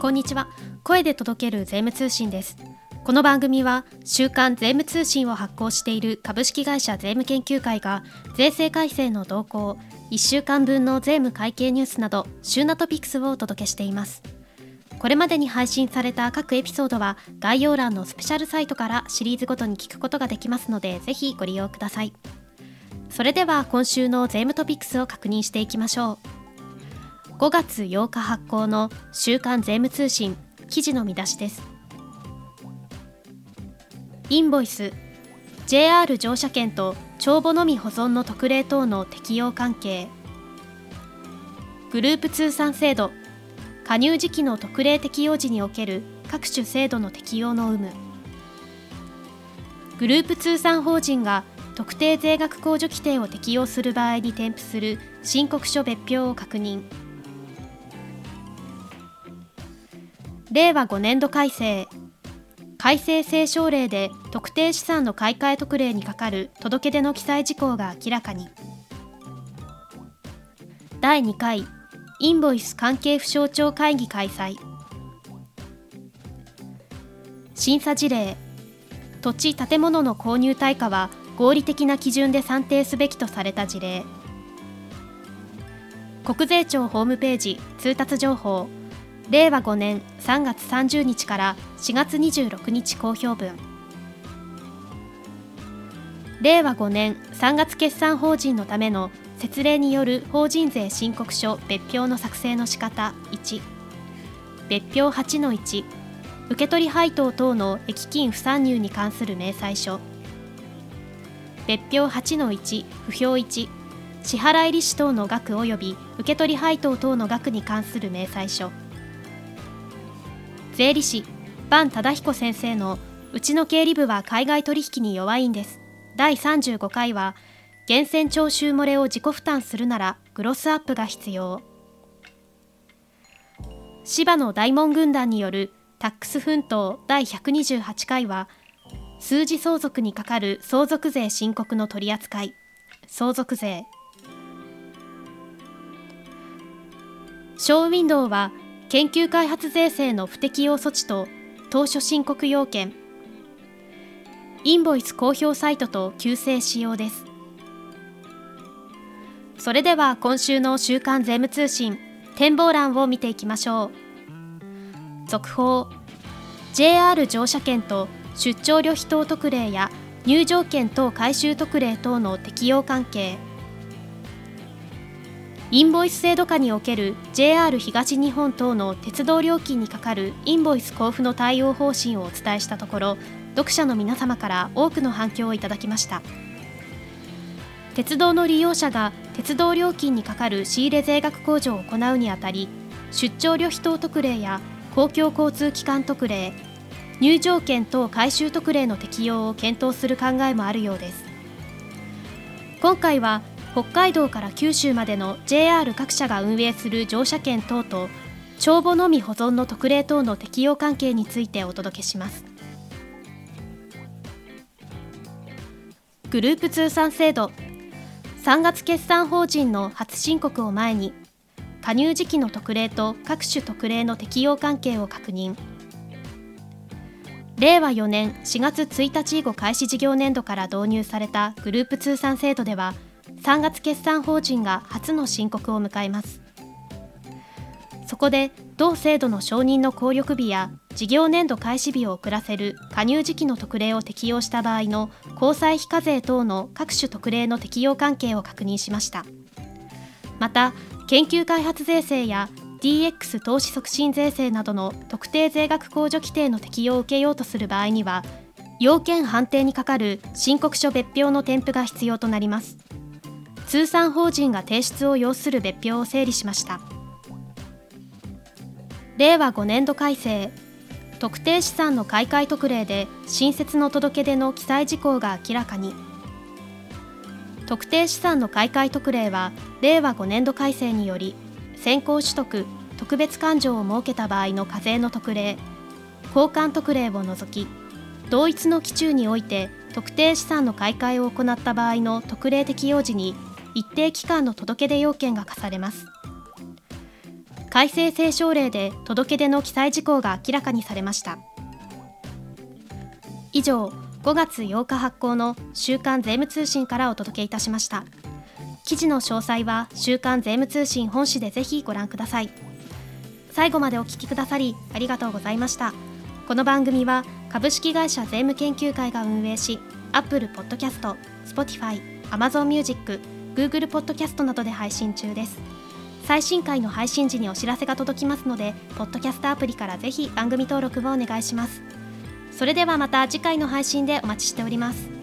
こんにちは。声で届ける税務通信です。この番組は週刊税務通信を発行している株式会社税務研究会が税制改正の動向1週間分の税務会計ニュースなど週なトピックスをお届けしています。これまでに配信された各エピソードは概要欄のスペシャルサイトからシリーズごとに聞くことができますのでぜひご利用ください。それでは今週の税務トピックスを確認していきましょう。5月8日発行の週刊税務通信記事の見出しです。インボイス JR 乗車券と帳簿のみ保存の特例等の適用関係。グループ通算制度加入時期の特例適用時における各種制度の適用の有無。グループ通算法人が特定税額控除規定を適用する場合に添付する申告書別表を確認。令和5年度改正。改正聖省令で特定資産の買い替え特例にかかる届け出の記載事項が明らかに。第2回インボイス関係府省庁会議開催。審査事例。土地建物の購入対価は合理的な基準で算定すべきとされた事例。国税庁ホームページ通達情報。令和5年3月30日から4月26日公表分令和5年3月決算法人のための設例による法人税申告書別表の作成の仕方1別表8の1受取配当等の益金不参入に関する明細書。別表8の1不評1支払い利子等の額及び受取配当等の額に関する明細書。税理士坂忠彦先生のうちの経理部は海外取引に弱いんです。第35回は源泉徴収漏れを自己負担するならグロスアップが必要。芝の大門軍団によるタックス奮闘第128回は数字相続にかかる相続税申告の取り扱い。相続税。ショーウィンドウは研究開発税制の不適用措置と当初申告要件。インボイス公表サイトと旧正使用です。それでは今週の週刊税務通信展望欄を見ていきましょう。続報。JR 乗車券と出張旅費等特例や入場券等回収特例等の適用関係。インボイス制度下における JR 東日本等の鉄道料金にかかるインボイス交付の対応方針をお伝えしたところ読者の皆様から多くの反響をいただきました。鉄道の利用者が鉄道料金にかかる仕入れ税額控除を行うにあたり出張旅費等特例や公共交通機関特例入場券等回収特例の適用を検討する考えもあるようです。今回は北海道から九州までの JR 各社が運営する乗車券等と帳簿のみ保存の特例等の適用関係についてお届けします。グループ通算制度。3月決算法人の初申告を前に加入時期の特例と各種特例の適用関係を確認。令和4年4月1日以後開始事業年度から導入されたグループ通算制度では3月決算法人が初の申告を迎えます。そこで同制度の承認の効力日や事業年度開始日を遅らせる加入時期の特例を適用した場合の交際費課税等の各種特例の適用関係を確認しました。また研究開発税制や DX 投資促進税制などの特定税額控除規定の適用を受けようとする場合には要件判定にかかる申告書別表の添付が必要となります。通産法人が提出を要する別表を整理しました。令和5年度改正特定資産の買い替え特例で新設の届け出の記載事項が明らかに。特定資産の買い替え特例は令和5年度改正により先行取得特別勘定を設けた場合の課税の特例交換特例を除き同一の期中において特定資産の買い替えを行った場合の特例適用時に一定期間の届け出要件が課されます。改正聖省令で届け出の記載事項が明らかにされました。以上5月8日発行の週刊税務通信からお届けいたしました。記事の詳細は週刊税務通信本誌でぜひご覧ください。最後までお聞きくださりありがとうございました。この番組は株式会社税務研究会が運営し Apple Podcast、Spotify、Amazon Music、Google Podcast などで配信中です。最新回の配信時にお知らせが届きますのでポッドキャストアプリからぜひ番組登録をお願いします。それではまた次回の配信でお待ちしております。